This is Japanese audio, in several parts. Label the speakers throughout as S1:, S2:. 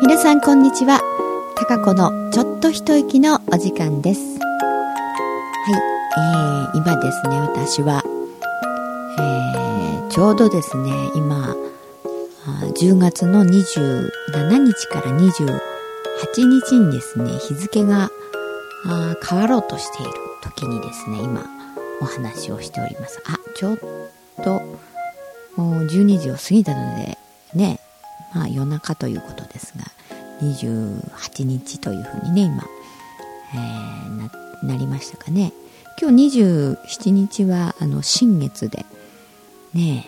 S1: 皆さんこんにちは。高子のちょっと一息のお時間です。はい、えー、今ですね私は、えー、ちょうどですね今10月の27日から28日にですね日付が変わろうとしている時にですね今お話をしております。あちょっと12時を過ぎたのでまあ夜中ということですが28日というふうにね今、えー、なりましたかね。今日27日はあの新月でね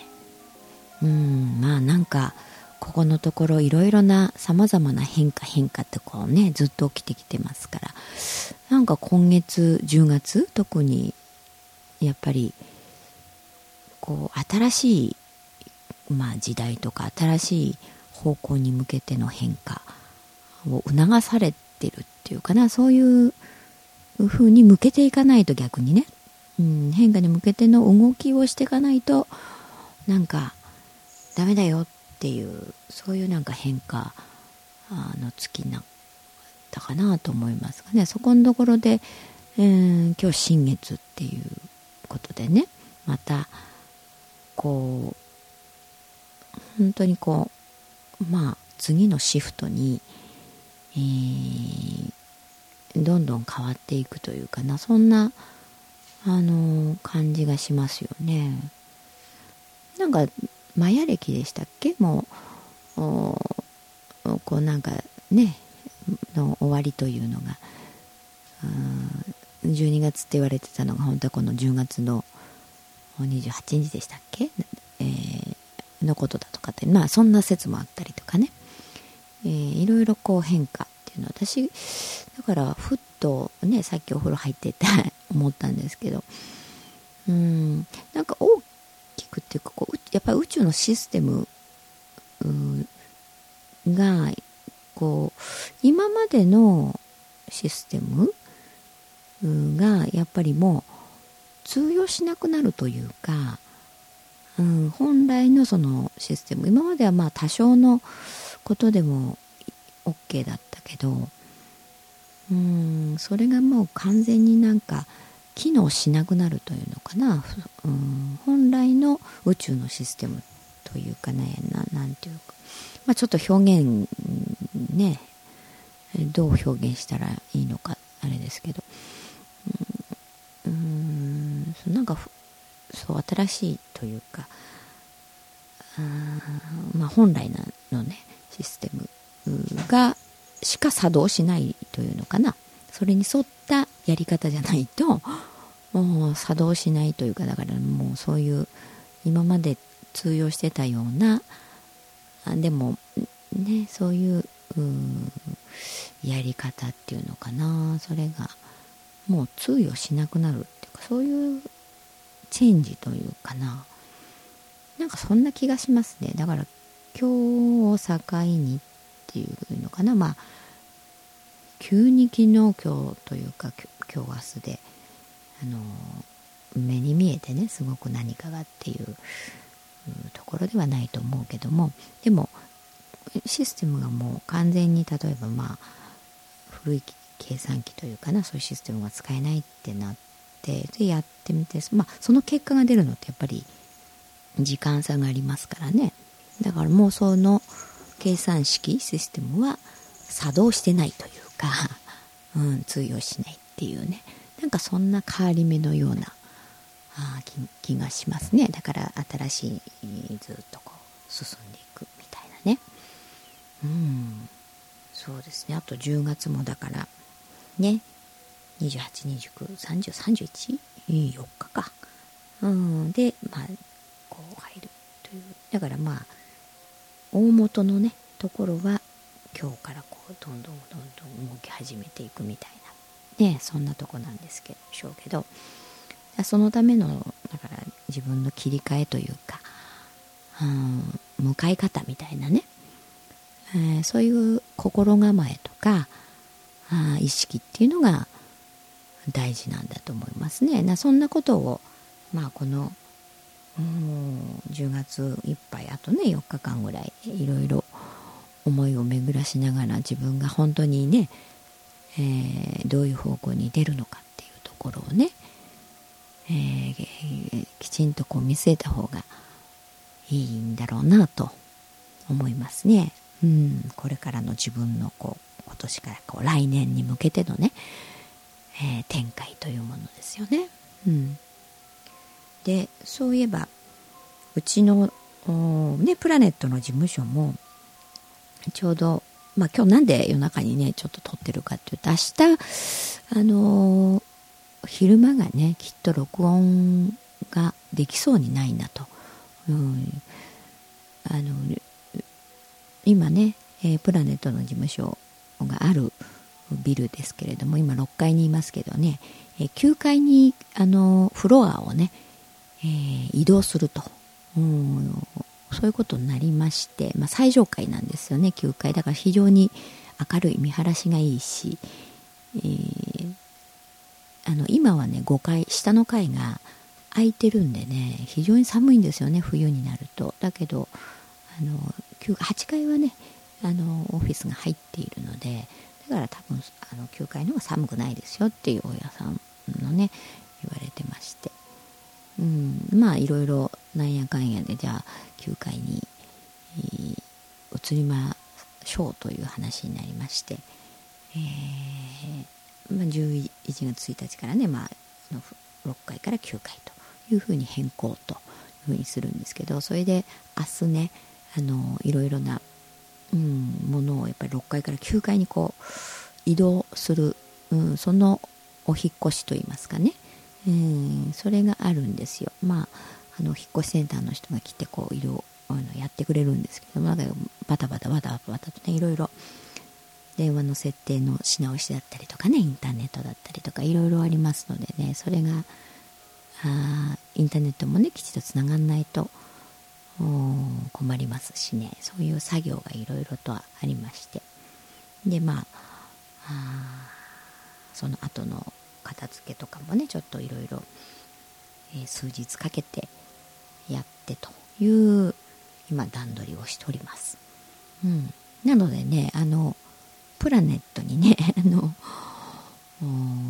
S1: え。うんまあなんかここのところいろいろなさまざまな変化変化ってこうねずっと起きてきてますから。なんか今月10月特にやっぱりこう新しい、まあ、時代とか新しい方向に向けての変化を促されてるっていうかな。そういう風に向けていかないと逆にね、うん、変化に向けての動きをしていかないとなんかダメだよっていうそういうなんか変化の月になったかなと思いますがね。そこのところで、えー、今日新月っていうことでね。またこう本当にこうまあ次のシフトに、えー、どんどん変わっていくというかなそんなあの感じがしますよね。なんかマヤ歴でしたっけ？もうこうなんかねの終わりというのが。12月って言われてたのが本当はこの10月の28日でしたっけ、のことだとかってまあそんな説もあったりとかね、えー、いろいろこう変化っていうのは私だからふっとねさっきお風呂入ってて思ったんですけど。うんなんか大きくっていうかこうやっぱり宇宙のシステムがこう今までのシステムがやっぱりもう通用しなくなるというか、うん、本来のそのシステム今まではまあ多少のことでも OK だったけどうんそれがもう完全になんか機能しなくなるというのかな、うん、本来の宇宙のシステムというかねなんていうか、まあ、ちょっと表現ねどう表現したらいいのかあれですけど。うんなんかそう新しいというかあまあ本来のねシステムがしか作動しないというのかな。それに沿ったやり方じゃないともう作動しないというかだからもうそういう今まで通用してたようなでもねそういうやり方っていうのかな。それがもう通用しなくなるっていうかそういうチェンジというかな。なんかそんな気がしますね。だから今日を境にっていうのかな。まあ急に昨日今日というか今日明日であの目に見えてねすごく何かがっていうところではないと思うけども。でもシステムがもう完全に例えばまあ古い計算機というかなそういうシステムが使えないってなってでやってみて、まあ、その結果が出るのってやっぱり時間差がありますからね。だからもうその計算式システムは作動してないというか、うん、通用しないっていうね。なんかそんな変わり目のようなあ気がしますね。だから新しいずっとこう進んでいくみたいなね。うん。そうですね。あと10月もだからね。28293031 4日か。うんでまあこう入るという。だからまあ大元のねところは今日からこうどんどんどんどん動き始めていくみたいな。ねそんなとこなんですけどしょうけど。そのためのだから自分の切り替えというか、うん、向かい方みたいなね、えー、そういう心構えとかあ意識っていうのが大事なんだと思いますね。なそんなことを、まあ、この10月いっぱいあとね4日間ぐらいいろいろ思いを巡らしながら自分が本当にね、えー、どういう方向に出るのかっていうところをね、えー、きちんとこう見据えた方がいいんだろうなと思いますね。うん、これからの自分のこう今年からこう来年に向けてのね、えー、展開というものですよね。うん、でそういえばうちの、ね、プラネットの事務所もちょうど、まあ、今日なんで夜中にねちょっと撮ってるかっていうと明日あのー、昼間がねきっと録音ができそうにないなと、うん、あの今ね、えー、プラネットの事務所があるビルですけれども今6階にいますけどね、え、9階にあのフロアをね、えー、移動すると、うん、そういうことになりまして、まあ、最上階なんですよね9階。だから非常に明るい見晴らしがいいし、えー、あの今はね5階下の階が空いてるんでね非常に寒いんですよね冬になると。だけどあの8階はねあのオフィスが入っているのでだから多分あの9階の方が寒くないですよっていう大家さんのね言われてまして。うんまあいろいろなんやかんやでじゃあ9階に、移りましょうという話になりまして、えーまあ、11月1日からね、まあ、6階から9階というふうに変更というふうにするんですけどそれで明日ねあのいろいろな、やっぱり6階から9階にこう移動する、うん、そのお引越しといいますかね、うん、それがあるんですよ。まああの引っ越しセンターの人が来てこう色あのやってくれるんですけどもだバタバタバタバタとねいろいろ電話の設定のし直しだったりとかねインターネットだったりとかいろいろありますのでねそれがあインターネットもねきちっとつながんないと困りますしね。そういう作業がいろいろとありまして。でまあその後の片付けとかもねちょっといろいろ数日かけてやってという今段取りをしております、うん、なのでねあのプラネットにね あの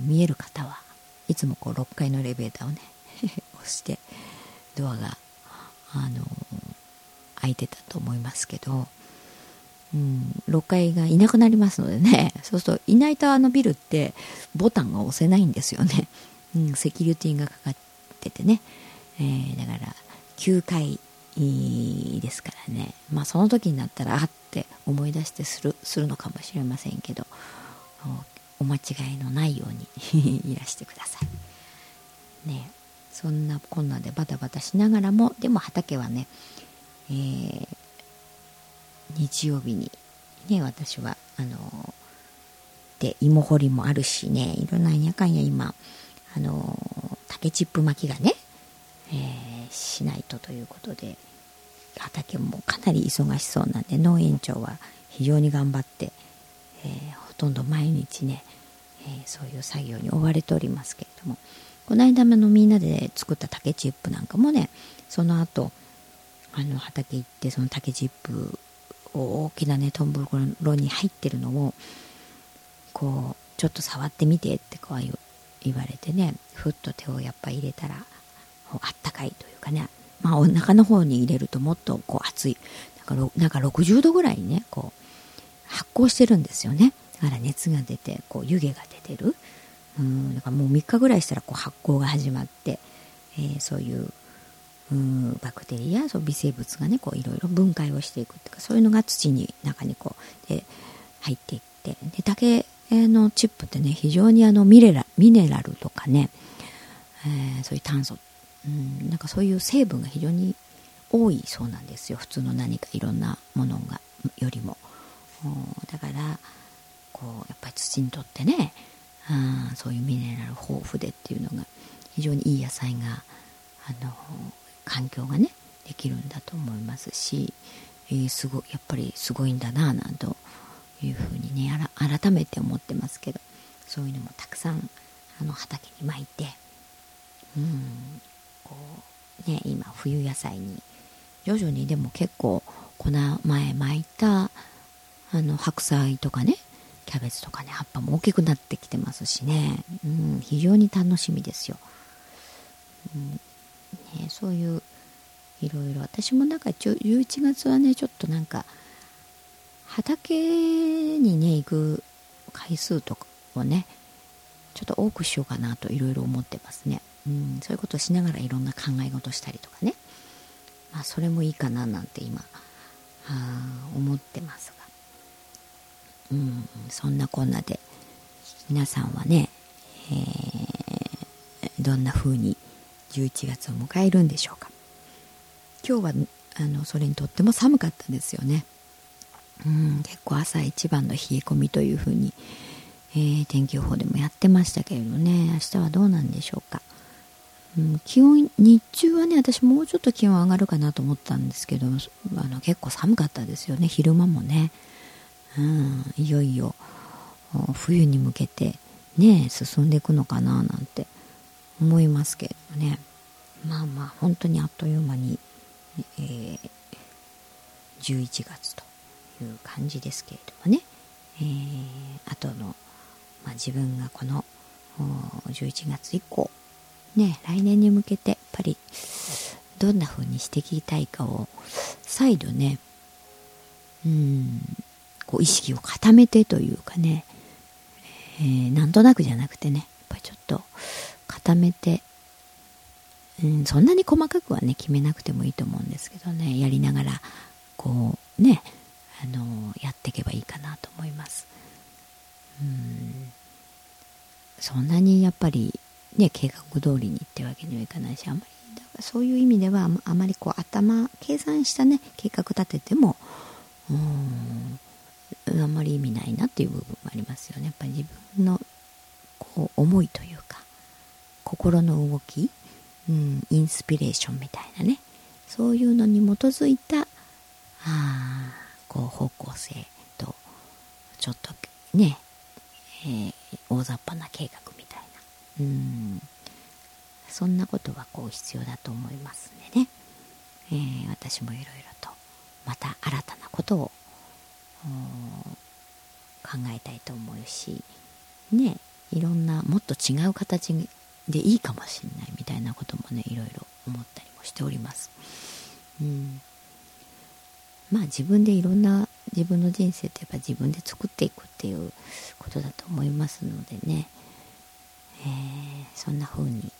S1: 見える方はいつもこう6階のエレベーターをね 押してドアがあの開いてたと思いますけど、うん、6階がいなくなりますのでね そうするといないとあのビルってボタンが押せないんですよね、うん、セキュリティがかかっててね、えー、だから9階ですからね。まあその時になったらあって思い出してするするのかもしれませんけどお間違いのないように いらしてください。ねそんなこんなでバタバタしながらもでも畑はね、えー、日曜日にね私はあので芋掘りもあるしねいろんなやかんや今あの竹チップ巻きがね、えー、しないとということで畑もかなり忙しそうなんで農園長は非常に頑張って、えー、ほとんど毎日ね、えー、そういう作業に追われておりますけれどもこの間のみんなで作った竹チップなんかもねその後あの畑行ってその竹チップを大きなねトンボロに入ってるのをこうちょっと触ってみてってこう言われてねふっと手をやっぱ入れたらあったかいというかねまあお腹の方に入れるともっとこう熱い。なんかなんか60度ぐらいねこう発酵してるんですよね。だから熱が出てこう湯気が出てる。うんだからもう3日ぐらいしたらこう発酵が始まって、えー、そういううんバクテリアそう微生物がねこういろいろ分解をしていくっていうかそういうのが土に中にこうで入っていってで竹のチップってね非常にあのミネラミネラルとかね、えー、そういう炭素、うん、なんかそういう成分が非常に多いそうなんですよ。普通の何かいろんなものがよりも。だからこうやっぱり土にとってねあそういうミネラル豊富でっていうのが非常にいい野菜があの環境がねできるんだと思いますし、えー、すごやっぱりすごいんだななんというふうにね改めて思ってますけどそういうのもたくさんあの畑に巻いてうんこうね今冬野菜に徐々にでも結構この前巻いたあの白菜とかねキャベツとかね葉っぱも大きくなってきてますしね、うん、非常に楽しみですよ、うんね、そういういろいろ。私もなんか11月はねちょっとなんか畑にね行く回数とかをねちょっと多くしようかなといろいろ思ってますね、うん、そういうことをしながらいろんな考え事したりとかね。まあそれもいいかななんて今あ思ってますが。うんそんなこんなで皆さんはね、えー、どんな風に11月を迎えるんでしょうか。今日はあのそれにとっても寒かったですよね。うん結構朝一番の冷え込みというふうに、えー、天気予報でもやってましたけれどね。明日はどうなんでしょうか、うん、気温日中はね私もうちょっと気温上がるかなと思ったんですけどあの結構寒かったですよね。昼間もね、うん、いよいよ冬に向けてね進んでいくのかななんて思いますけれね。まあまあ本当にあっという間に、えー、11月という感じですけれどもね、えー、あとの、まあ、自分がこの11月以降ね来年に向けてやっぱりどんな風にしていきたいかを再度ねうんこう意識を固めてというかね、えー、なんとなくじゃなくてねやっぱりちょっと固めて、うん、そんなに細かくはね決めなくてもいいと思うんですけどね。やりながらこうねあのやっていけばいいかなと思います。うん。そんなにやっぱりね計画通りにってわけにはいかないしあんまりだからそういう意味ではあまりこう頭計算したね計画立ててもうんあんまり意味ないなっていう部分もありますよね。やっぱり自分のこう思いというか心の動き、うん、インスピレーションみたいなね。そういうのに基づいたあこう方向性とちょっとね、えー、大雑把な計画みたいな。うん。そんなことはこう必要だと思いますんでね、えー、私もいろいろとまた新たなことを考えたいと思うしねいろんなもっと違う形でいいかもしれないみたいなこともねいろいろ思ったりもしております。うん。まあ自分でいろんな自分の人生ってやっぱ自分で作っていくっていうことだと思いますのでね、えー、そんな風に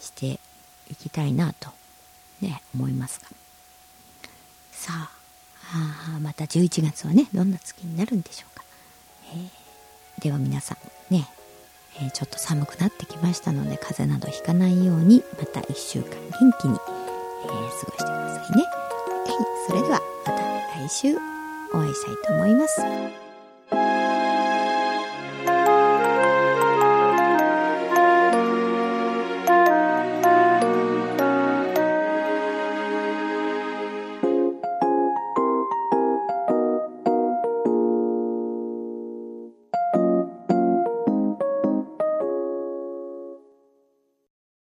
S1: していきたいなとね思いますが。さあまた11月はねどんな月になるんでしょうか、えー、では皆さんね、えー、ちょっと寒くなってきましたので風邪などひかないようにまた1週間元気に、えー、過ごしてくださいねはいそれではまた来週お会いしたいと思います。